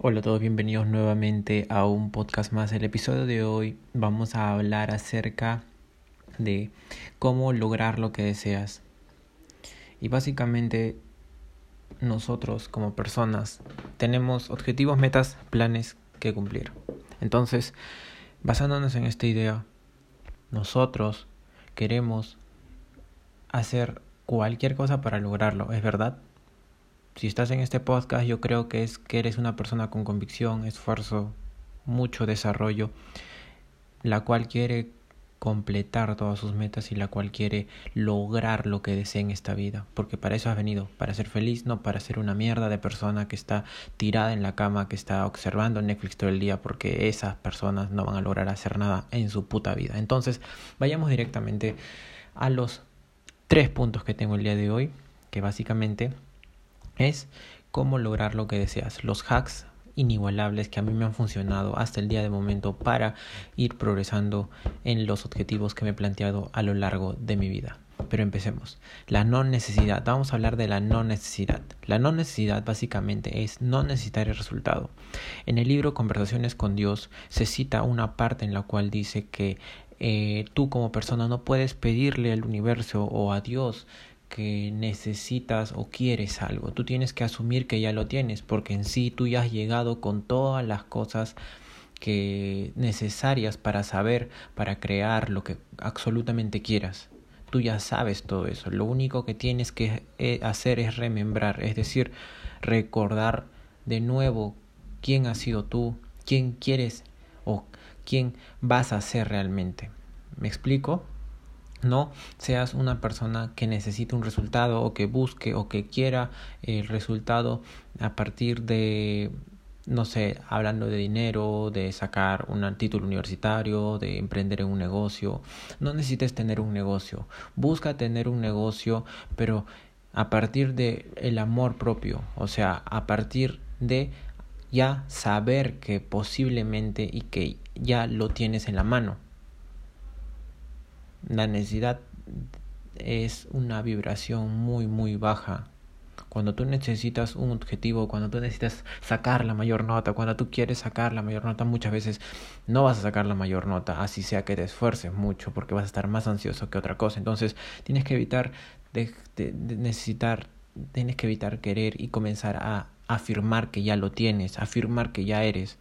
Hola a todos, bienvenidos nuevamente a un podcast más. El episodio de hoy vamos a hablar acerca de cómo lograr lo que deseas. Y básicamente nosotros como personas tenemos objetivos, metas, planes que cumplir. Entonces, basándonos en esta idea, nosotros queremos hacer cualquier cosa para lograrlo, ¿es verdad? Si estás en este podcast, yo creo que es que eres una persona con convicción, esfuerzo, mucho desarrollo, la cual quiere completar todas sus metas y la cual quiere lograr lo que desea en esta vida, porque para eso has venido, para ser feliz, no para ser una mierda de persona que está tirada en la cama, que está observando Netflix todo el día, porque esas personas no van a lograr hacer nada en su puta vida. Entonces, vayamos directamente a los tres puntos que tengo el día de hoy, que básicamente es cómo lograr lo que deseas. Los hacks inigualables que a mí me han funcionado hasta el día de momento para ir progresando en los objetivos que me he planteado a lo largo de mi vida. Pero empecemos. La no necesidad. Vamos a hablar de la no necesidad. La no necesidad básicamente es no necesitar el resultado. En el libro Conversaciones con Dios se cita una parte en la cual dice que eh, tú como persona no puedes pedirle al universo o a Dios que necesitas o quieres algo. Tú tienes que asumir que ya lo tienes, porque en sí tú ya has llegado con todas las cosas que necesarias para saber, para crear lo que absolutamente quieras. Tú ya sabes todo eso. Lo único que tienes que eh, hacer es remembrar, es decir, recordar de nuevo quién has sido tú, quién quieres o quién vas a ser realmente. ¿Me explico? No seas una persona que necesite un resultado o que busque o que quiera el resultado a partir de no sé, hablando de dinero, de sacar un título universitario, de emprender en un negocio. No necesites tener un negocio. Busca tener un negocio, pero a partir de el amor propio, o sea, a partir de ya saber que posiblemente y que ya lo tienes en la mano. La necesidad es una vibración muy muy baja. Cuando tú necesitas un objetivo, cuando tú necesitas sacar la mayor nota, cuando tú quieres sacar la mayor nota, muchas veces no vas a sacar la mayor nota, así sea que te esfuerces mucho, porque vas a estar más ansioso que otra cosa. Entonces, tienes que evitar necesitar, tienes que evitar querer y comenzar a afirmar que ya lo tienes, afirmar que ya eres.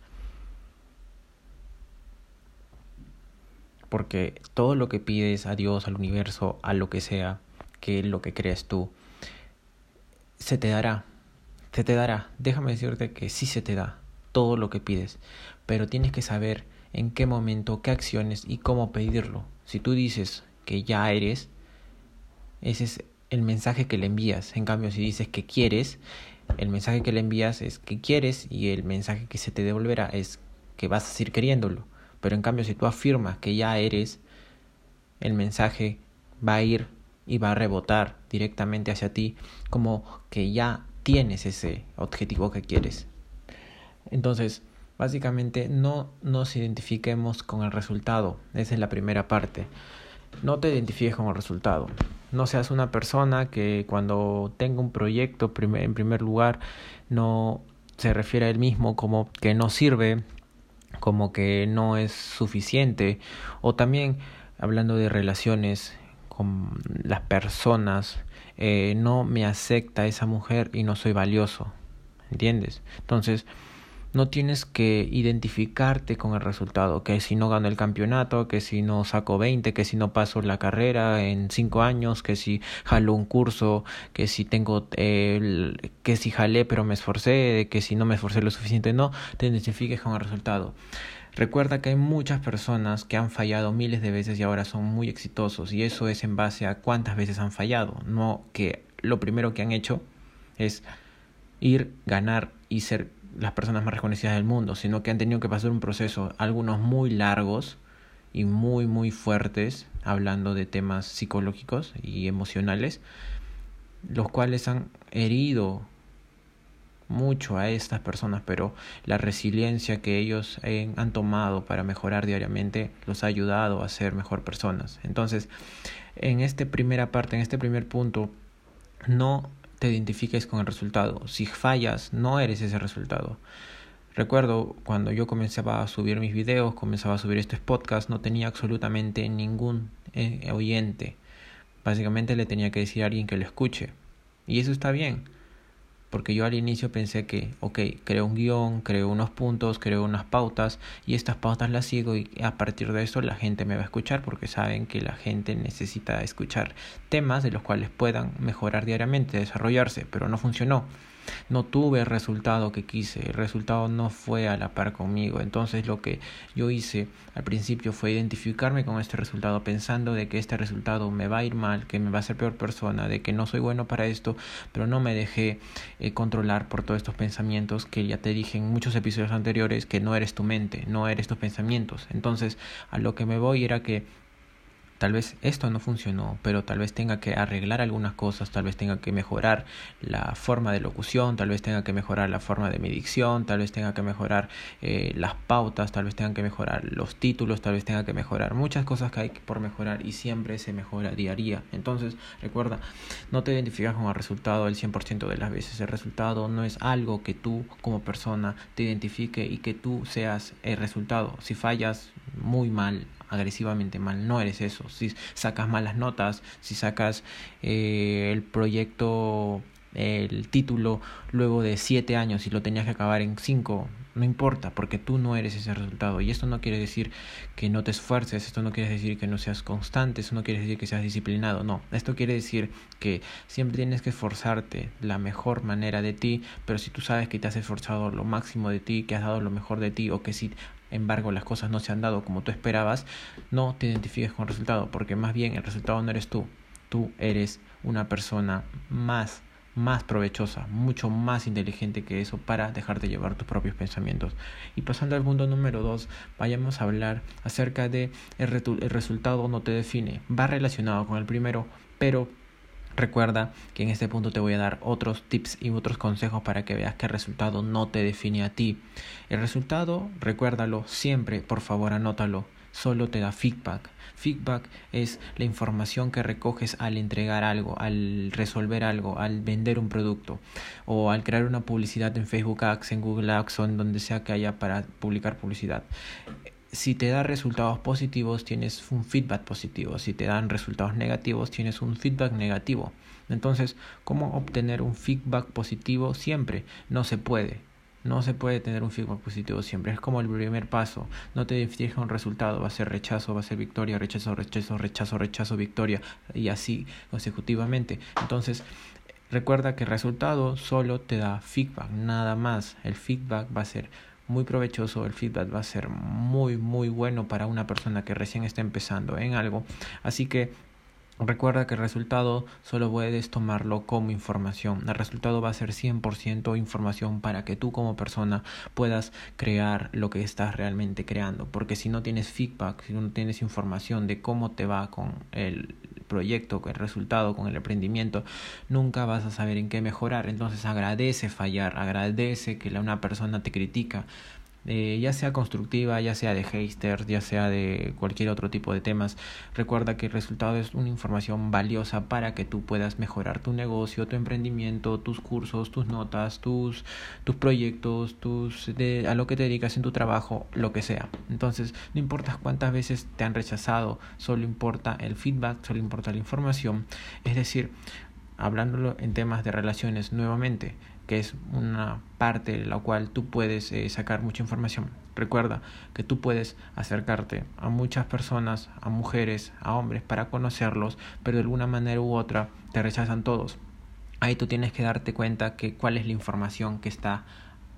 Porque todo lo que pides a Dios, al universo, a lo que sea, que lo que crees tú, se te dará, se te dará. Déjame decirte que sí se te da todo lo que pides, pero tienes que saber en qué momento, qué acciones y cómo pedirlo. Si tú dices que ya eres, ese es el mensaje que le envías. En cambio, si dices que quieres, el mensaje que le envías es que quieres y el mensaje que se te devolverá es que vas a seguir queriéndolo. Pero en cambio, si tú afirmas que ya eres, el mensaje va a ir y va a rebotar directamente hacia ti como que ya tienes ese objetivo que quieres. Entonces, básicamente no nos identifiquemos con el resultado. Esa es la primera parte. No te identifiques con el resultado. No seas una persona que cuando tenga un proyecto, en primer lugar, no se refiere a él mismo como que no sirve, como que no es suficiente o también hablando de relaciones con las personas eh, no me acepta esa mujer y no soy valioso ¿entiendes? entonces no tienes que identificarte con el resultado, que si no gano el campeonato, que si no saco 20, que si no paso la carrera en 5 años, que si jalo un curso, que si tengo, eh, que si jalé pero me esforcé, que si no me esforcé lo suficiente, no te identifiques con el resultado. Recuerda que hay muchas personas que han fallado miles de veces y ahora son muy exitosos y eso es en base a cuántas veces han fallado, no que lo primero que han hecho es ir, ganar y ser las personas más reconocidas del mundo, sino que han tenido que pasar un proceso, algunos muy largos y muy, muy fuertes, hablando de temas psicológicos y emocionales, los cuales han herido mucho a estas personas, pero la resiliencia que ellos han tomado para mejorar diariamente los ha ayudado a ser mejor personas. Entonces, en esta primera parte, en este primer punto, no te identifiques con el resultado. Si fallas, no eres ese resultado. Recuerdo cuando yo comenzaba a subir mis videos, comenzaba a subir estos podcasts, no tenía absolutamente ningún eh, oyente. Básicamente le tenía que decir a alguien que lo escuche. Y eso está bien. Porque yo al inicio pensé que, ok, creo un guion, creo unos puntos, creo unas pautas y estas pautas las sigo y a partir de eso la gente me va a escuchar porque saben que la gente necesita escuchar temas de los cuales puedan mejorar diariamente, desarrollarse, pero no funcionó no tuve el resultado que quise, el resultado no fue a la par conmigo. Entonces lo que yo hice al principio fue identificarme con este resultado pensando de que este resultado me va a ir mal, que me va a hacer peor persona, de que no soy bueno para esto, pero no me dejé eh, controlar por todos estos pensamientos que ya te dije en muchos episodios anteriores que no eres tu mente, no eres tus pensamientos. Entonces a lo que me voy era que tal vez esto no funcionó, pero tal vez tenga que arreglar algunas cosas, tal vez tenga que mejorar la forma de locución, tal vez tenga que mejorar la forma de mi dicción, tal vez tenga que mejorar eh, las pautas, tal vez tenga que mejorar los títulos, tal vez tenga que mejorar muchas cosas que hay por mejorar y siempre se mejora día a día. Entonces, recuerda, no te identificas con el resultado el 100% de las veces. El resultado no es algo que tú como persona te identifique y que tú seas el resultado. Si fallas muy mal, agresivamente mal, no eres eso. Si sacas malas notas, si sacas eh, el proyecto, el título luego de siete años y lo tenías que acabar en cinco, no importa, porque tú no eres ese resultado. Y esto no quiere decir que no te esfuerces, esto no quiere decir que no seas constante, esto no quiere decir que seas disciplinado, no. Esto quiere decir que siempre tienes que esforzarte la mejor manera de ti, pero si tú sabes que te has esforzado lo máximo de ti, que has dado lo mejor de ti, o que si embargo las cosas no se han dado como tú esperabas, no te identifiques con el resultado, porque más bien el resultado no eres tú, tú eres una persona más más provechosa, mucho más inteligente que eso para dejarte llevar tus propios pensamientos. Y pasando al punto número dos, vayamos a hablar acerca de el, el resultado no te define. Va relacionado con el primero, pero Recuerda que en este punto te voy a dar otros tips y otros consejos para que veas que el resultado no te define a ti. El resultado, recuérdalo siempre, por favor anótalo, solo te da feedback. Feedback es la información que recoges al entregar algo, al resolver algo, al vender un producto o al crear una publicidad en Facebook Ads, en Google Ads o en donde sea que haya para publicar publicidad si te da resultados positivos, tienes un feedback positivo. Si te dan resultados negativos, tienes un feedback negativo. Entonces, ¿cómo obtener un feedback positivo siempre? No se puede. No se puede tener un feedback positivo siempre. Es como el primer paso. No te fijas un resultado. Va a ser rechazo, va a ser victoria, rechazo, rechazo, rechazo, rechazo, victoria. Y así consecutivamente. Entonces, recuerda que el resultado solo te da feedback. Nada más. El feedback va a ser muy provechoso, el feedback va a ser muy muy bueno para una persona que recién está empezando en algo. Así que Recuerda que el resultado solo puedes tomarlo como información. El resultado va a ser 100% información para que tú como persona puedas crear lo que estás realmente creando. Porque si no tienes feedback, si no tienes información de cómo te va con el proyecto, con el resultado, con el emprendimiento, nunca vas a saber en qué mejorar. Entonces agradece fallar, agradece que una persona te critica, eh, ya sea constructiva, ya sea de hater, ya sea de cualquier otro tipo de temas. Recuerda que el resultado es una información valiosa para que tú puedas mejorar tu negocio, tu emprendimiento, tus cursos, tus notas, tus, tus proyectos, tus, de, a lo que te dedicas en tu trabajo, lo que sea. Entonces, no importa cuántas veces te han rechazado, solo importa el feedback, solo importa la información. Es decir, hablándolo en temas de relaciones nuevamente, que es una parte de la cual tú puedes eh, sacar mucha información. Recuerda que tú puedes acercarte a muchas personas, a mujeres, a hombres, para conocerlos, pero de alguna manera u otra te rechazan todos. Ahí tú tienes que darte cuenta que cuál es la información que está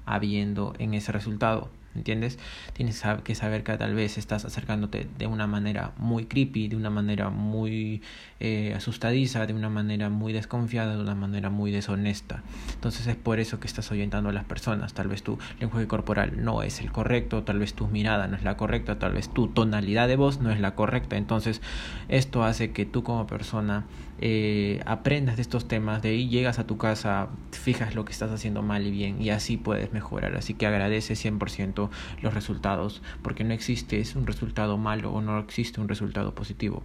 habiendo en ese resultado. ¿Entiendes? Tienes que saber que tal vez estás acercándote de una manera muy creepy, de una manera muy eh, asustadiza, de una manera muy desconfiada, de una manera muy deshonesta. Entonces es por eso que estás orientando a las personas. Tal vez tu lenguaje corporal no es el correcto, tal vez tu mirada no es la correcta, tal vez tu tonalidad de voz no es la correcta. Entonces esto hace que tú como persona eh, aprendas de estos temas, de ahí llegas a tu casa, fijas lo que estás haciendo mal y bien y así puedes mejorar. Así que agradece 100% 100% los resultados, porque no existe un resultado malo o no existe un resultado positivo.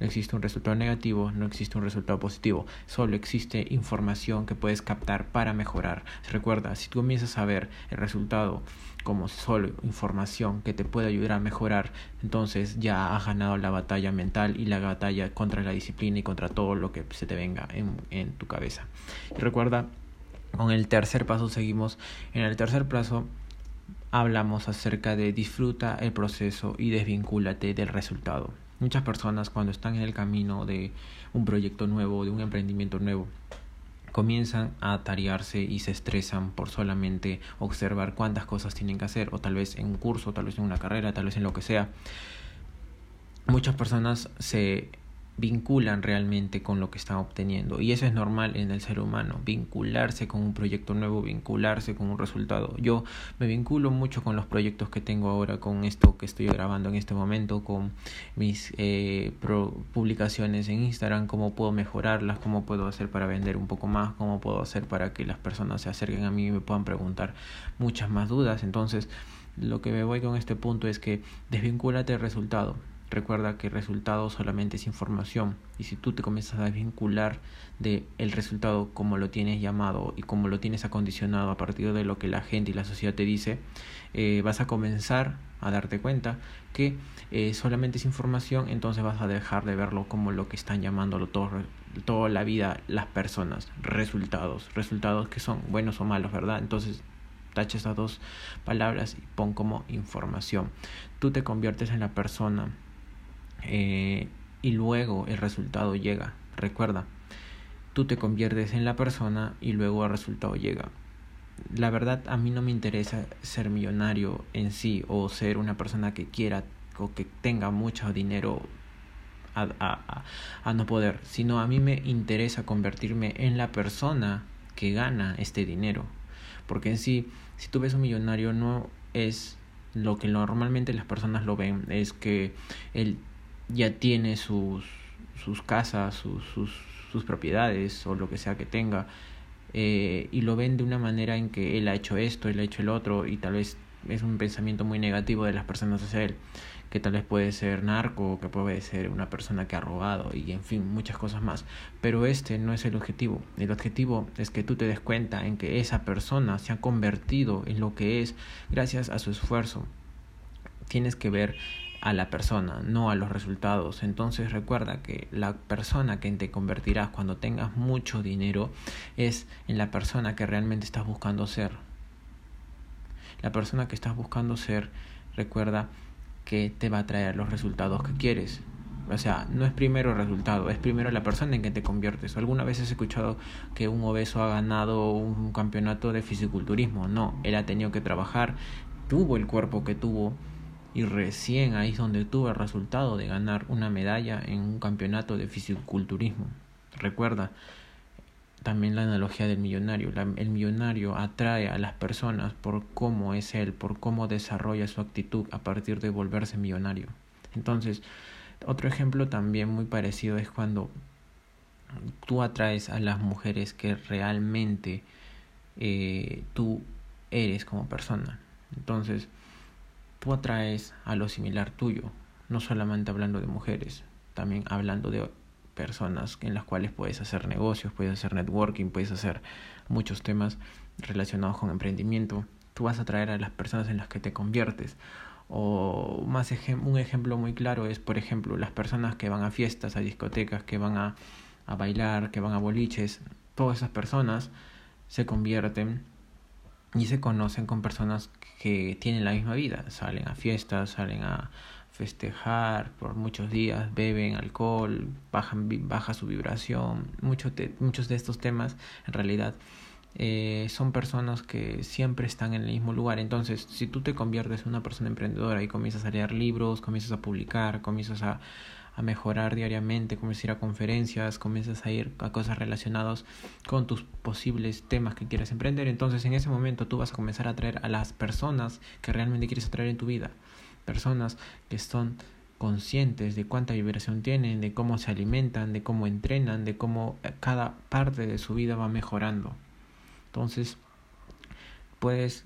No existe un resultado negativo, no existe un resultado positivo, solo existe información que puedes captar para mejorar. Recuerda, si tú comienzas a ver el resultado como solo información que te puede ayudar a mejorar, entonces ya has ganado la batalla mental y la batalla contra la disciplina y contra todo lo que se te venga en, en tu cabeza. Y recuerda, con el tercer paso seguimos. En el tercer paso hablamos acerca de disfruta el proceso y desvincúlate del resultado. Muchas personas cuando están en el camino de un proyecto nuevo, de un emprendimiento nuevo, comienzan a tarearse y se estresan por solamente observar cuántas cosas tienen que hacer, o tal vez en un curso, tal vez en una carrera, tal vez en lo que sea. Muchas personas se vinculan realmente con lo que están obteniendo. Y eso es normal en el ser humano, vincularse con un proyecto nuevo, vincularse con un resultado. Yo me vinculo mucho con los proyectos que tengo ahora, con esto que estoy grabando en este momento, con mis eh, publicaciones en Instagram, cómo puedo mejorarlas, cómo puedo hacer para vender un poco más, cómo puedo hacer para que las personas se acerquen a mí y me puedan preguntar muchas más dudas. Entonces, lo que me voy con este punto es que desvincúlate del resultado Recuerda que el resultado solamente es información y si tú te comienzas a desvincular del el resultado como lo tienes llamado y como lo tienes acondicionado a partir de lo que la gente y la sociedad te dice, eh, vas a comenzar a darte cuenta que eh, solamente es información, entonces vas a dejar de verlo como lo que están llamándolo todo, toda la vida las personas, resultados, resultados que son buenos o malos, ¿verdad? Entonces tacha estas dos palabras y pon como información. Tú te conviertes en la persona eh, y luego el resultado llega. Recuerda, tú te conviertes en la persona y luego el resultado llega. La verdad a mí no me interesa ser millonario en sí o ser una persona que quiera o que tenga mucho dinero a, a, a, no poder, sino a mí me interesa convertirme en la persona que gana este dinero. Porque en sí, si tú ves un millonario no es lo que normalmente las personas lo ven, es que él ya tiene sus, sus casas, sus, sus, sus propiedades o lo que sea que tenga, eh, y lo ven de una manera en que él ha hecho esto, él ha hecho el otro, y tal vez es un pensamiento muy negativo de las personas hacia él, que tal vez puede ser narco, que puede ser una persona que ha robado, y en fin, muchas cosas más. Pero este no es el objetivo. El objetivo es que tú te des cuenta en que esa persona se ha convertido en lo que es gracias a su esfuerzo. Tienes que ver a la persona, no a los resultados. Entonces recuerda que la persona que te convertirás cuando tengas mucho dinero es en la persona que realmente estás buscando ser. La persona que estás buscando ser, recuerda que te va a traer los resultados que quieres. O sea, no es primero el resultado, es primero la persona en que te conviertes. ¿Alguna vez has escuchado que un obeso ha ganado un campeonato de fisiculturismo? No, él ha tenido que trabajar, tuvo el cuerpo que tuvo y recién ahí es donde tuve el resultado de ganar una medalla en un campeonato de fisiculturismo. Recuerda también la analogía del millonario. el millonario atrae a las personas por cómo es él, por cómo desarrolla su actitud a partir de volverse millonario. Entonces, otro ejemplo también muy parecido es cuando tú atraes a las mujeres que realmente eh, tú eres como persona. Entonces, tú atraes a lo similar tuyo, no solamente hablando de mujeres, también hablando de personas en las cuales puedes hacer negocios, puedes hacer networking, puedes hacer muchos temas relacionados con emprendimiento. Tú vas a atraer a las personas en las que te conviertes. O más un ejemplo muy claro es, por ejemplo, las personas que van a fiestas, a discotecas, que van a, a bailar, que van a boliches. Todas esas personas se convierten y se conocen con personas que tienen la misma vida, salen a fiestas, salen a festejar por muchos días, beben alcohol, bajan, baja su vibración, muchos de, muchos de estos temas en realidad eh, son personas que siempre están en el mismo lugar. Entonces, si tú te conviertes en una persona emprendedora y comienzas a leer libros, comienzas a publicar, comienzas a, a mejorar diariamente, comienzas a ir a conferencias, comienzas a ir a cosas relacionadas con tus posibles temas que quieres emprender, entonces en ese momento tú vas a comenzar a atraer a las personas que realmente quieres atraer en tu vida, personas que son conscientes de cuánta vibración tienen, de cómo se alimentan, de cómo entrenan, de cómo cada parte de su vida va mejorando. Entonces, puedes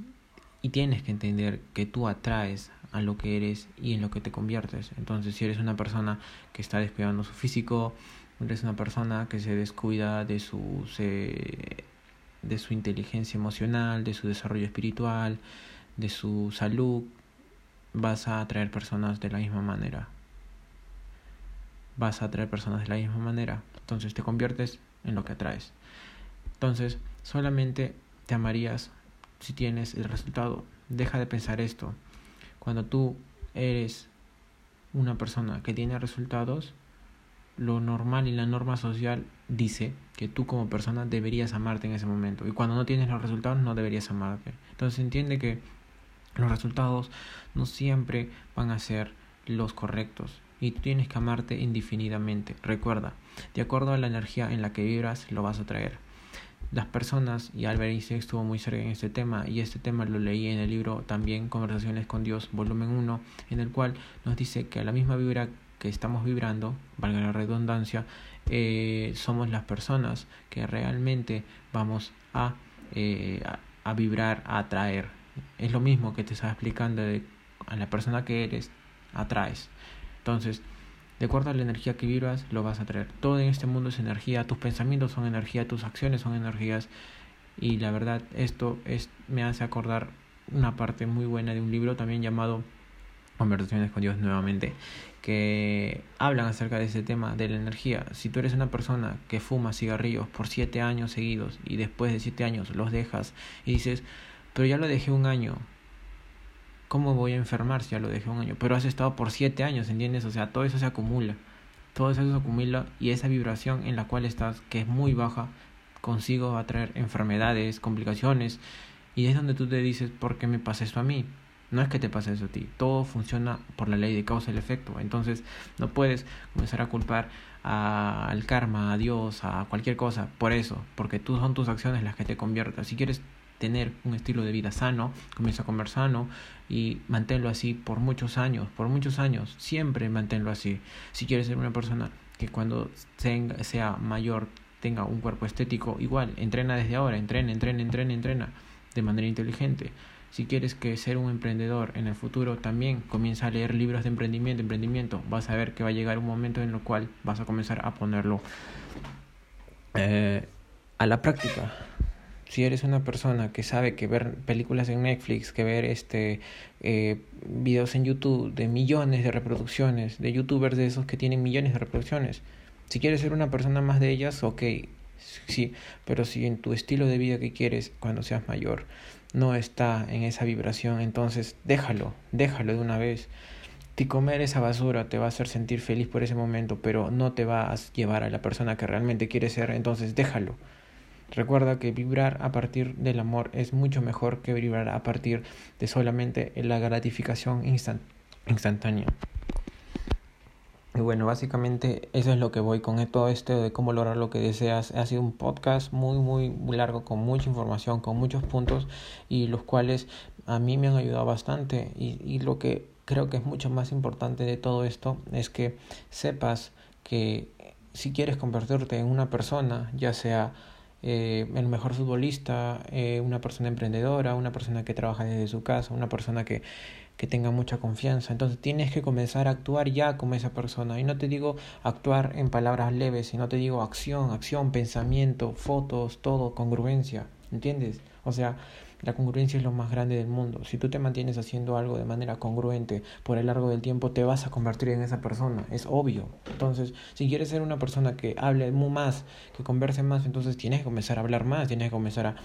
y tienes que entender que tú atraes a lo que eres y en lo que te conviertes. Entonces, si eres una persona que está descuidando su físico, eres una persona que se descuida de su, de su inteligencia emocional, de su desarrollo espiritual, de su salud, vas a atraer personas de la misma manera. Vas a atraer personas de la misma manera. Entonces te conviertes en lo que atraes. Entonces, solamente te amarías si tienes el resultado. Deja de pensar esto. Cuando tú eres una persona que tiene resultados, lo normal y la norma social dice que tú como persona deberías amarte en ese momento. Y cuando no tienes los resultados, no deberías amarte. Entonces entiende que los resultados no siempre van a ser los correctos. Y tú tienes que amarte indefinidamente. Recuerda, de acuerdo a la energía en la que vibras, lo vas a traer las personas, y Albert Einstein estuvo muy cerca en este tema, y este tema lo leí en el libro también Conversaciones con Dios, volumen 1, en el cual nos dice que a la misma vibra que estamos vibrando, valga la redundancia, eh, somos las personas que realmente vamos a, eh, a, vibrar, a atraer. Es lo mismo que te estaba explicando de a la persona que eres, atraes. Entonces, de acuerdo a la energía que vibras, lo vas a traer. Todo en este mundo es energía, tus pensamientos son energía, tus acciones son energías. Y la verdad, esto es, me hace acordar una parte muy buena de un libro también llamado Conversaciones con Dios nuevamente, que hablan acerca de ese tema de la energía. Si tú eres una persona que fuma cigarrillos por siete años seguidos y después de siete años los dejas y dices, pero ya lo dejé un año, ¿cómo voy a enfermar si ya lo dejé un año? Pero has estado por siete años, ¿entiendes? O sea, todo eso se acumula. Todo eso se acumula y esa vibración en la cual estás, que es muy baja, consigo va a traer enfermedades, complicaciones. Y es donde tú te dices, ¿por qué me pasa esto a mí? No es que te pase eso a ti, todo funciona por la ley de causa y efecto. Entonces no puedes comenzar a culpar al karma, a Dios, a cualquier cosa por eso, porque tú son tus acciones las que te convierten. Si quieres tener un estilo de vida sano, comienza a comer sano y manténlo así por muchos años, por muchos años, siempre manténlo así. Si quieres ser una persona que cuando sea mayor tenga un cuerpo estético, igual, entrena desde ahora, entrena, entrena, entrena, entrena de manera inteligente. Si quieres que ser un emprendedor en el futuro, también comienza a leer libros de emprendimiento, emprendimiento. Vas a ver que va a llegar un momento en el cual vas a comenzar a ponerlo eh, a la práctica si eres una persona que sabe que ver películas en Netflix, que ver este eh, videos en YouTube de millones de reproducciones, de youtubers de esos que tienen millones de reproducciones, si quieres ser una persona más de ellas, ok, sí, pero si en tu estilo de vida que quieres cuando seas mayor no está en esa vibración, entonces déjalo, déjalo de una vez. Si comer esa basura te va a hacer sentir feliz por ese momento, pero no te va a llevar a la persona que realmente quieres ser, entonces déjalo. Recuerda que vibrar a partir del amor es mucho mejor que vibrar a partir de solamente la gratificación instantánea. Y bueno, básicamente eso es lo que voy con todo esto de cómo lograr lo que deseas. Ha sido un podcast muy, muy largo, con mucha información, con muchos puntos y los cuales a mí me han ayudado bastante. Y, y lo que creo que es mucho más importante de todo esto es que sepas que si quieres convertirte en una persona, ya sea eh, el mejor futbolista, eh, una persona emprendedora, una persona que trabaja desde su casa, una persona que, que tenga mucha confianza. Entonces tienes que comenzar a actuar ya como esa persona. Y no te digo actuar en palabras leves, sino te digo acción, acción, pensamiento, fotos, todo, congruencia. ¿Entiendes? O sea, la congruencia es lo más grande del mundo. Si tú te mantienes haciendo algo de manera congruente por el largo del tiempo, te vas a convertir en esa persona. Es obvio. Entonces, si quieres ser una persona que hable más, que converse más, entonces tienes que comenzar a hablar más, tienes que comenzar a,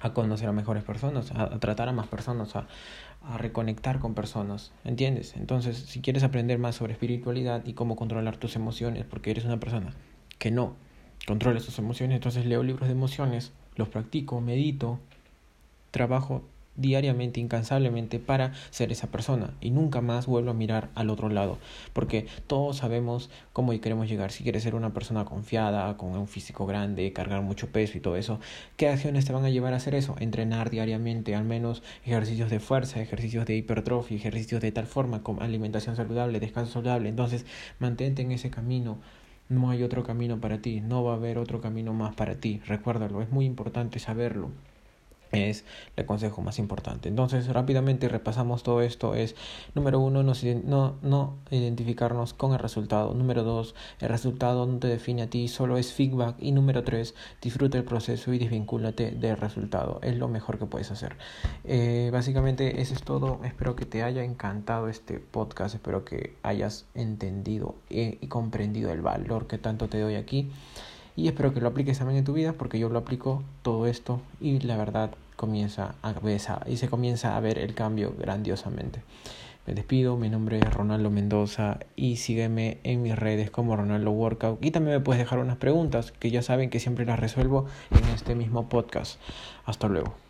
a conocer a mejores personas, a, tratar a más personas, a, a reconectar con personas, ¿entiendes? Entonces, si quieres aprender más sobre espiritualidad y cómo controlar tus emociones, porque eres una persona que no controla sus emociones, entonces leo libros de emociones, los practico, medito, trabajo diariamente, incansablemente para ser esa persona y nunca más vuelvo a mirar al otro lado, porque todos sabemos cómo queremos llegar. Si quieres ser una persona confiada, con un físico grande, cargar mucho peso y todo eso, ¿qué acciones te van a llevar a hacer eso? Entrenar diariamente, al menos ejercicios de fuerza, ejercicios de hipertrofia, ejercicios de tal forma, como alimentación saludable, descanso saludable. Entonces, mantente en ese camino. No hay otro camino para ti, no va a haber otro camino más para ti. Recuérdalo, es muy importante saberlo. Es el consejo más importante. Entonces, rápidamente repasamos todo esto. Es, número uno, no, no, no identificarnos con el resultado. Número dos, el resultado no te define a ti, solo es feedback. Y número tres, disfruta el proceso y desvincúlate del resultado. Es lo mejor que puedes hacer. Eh, básicamente, eso es todo. Espero que te haya encantado este podcast. Espero que hayas entendido y comprendido el valor que tanto te doy aquí y espero que lo apliques también en tu vida porque yo lo aplico todo esto y la verdad comienza a y se comienza a ver el cambio grandiosamente. Me despido, mi nombre es Ronaldo Mendoza y sígueme en mis redes como Ronaldo Workout y también me puedes dejar unas preguntas que ya saben que siempre las resuelvo en este mismo podcast. Hasta luego.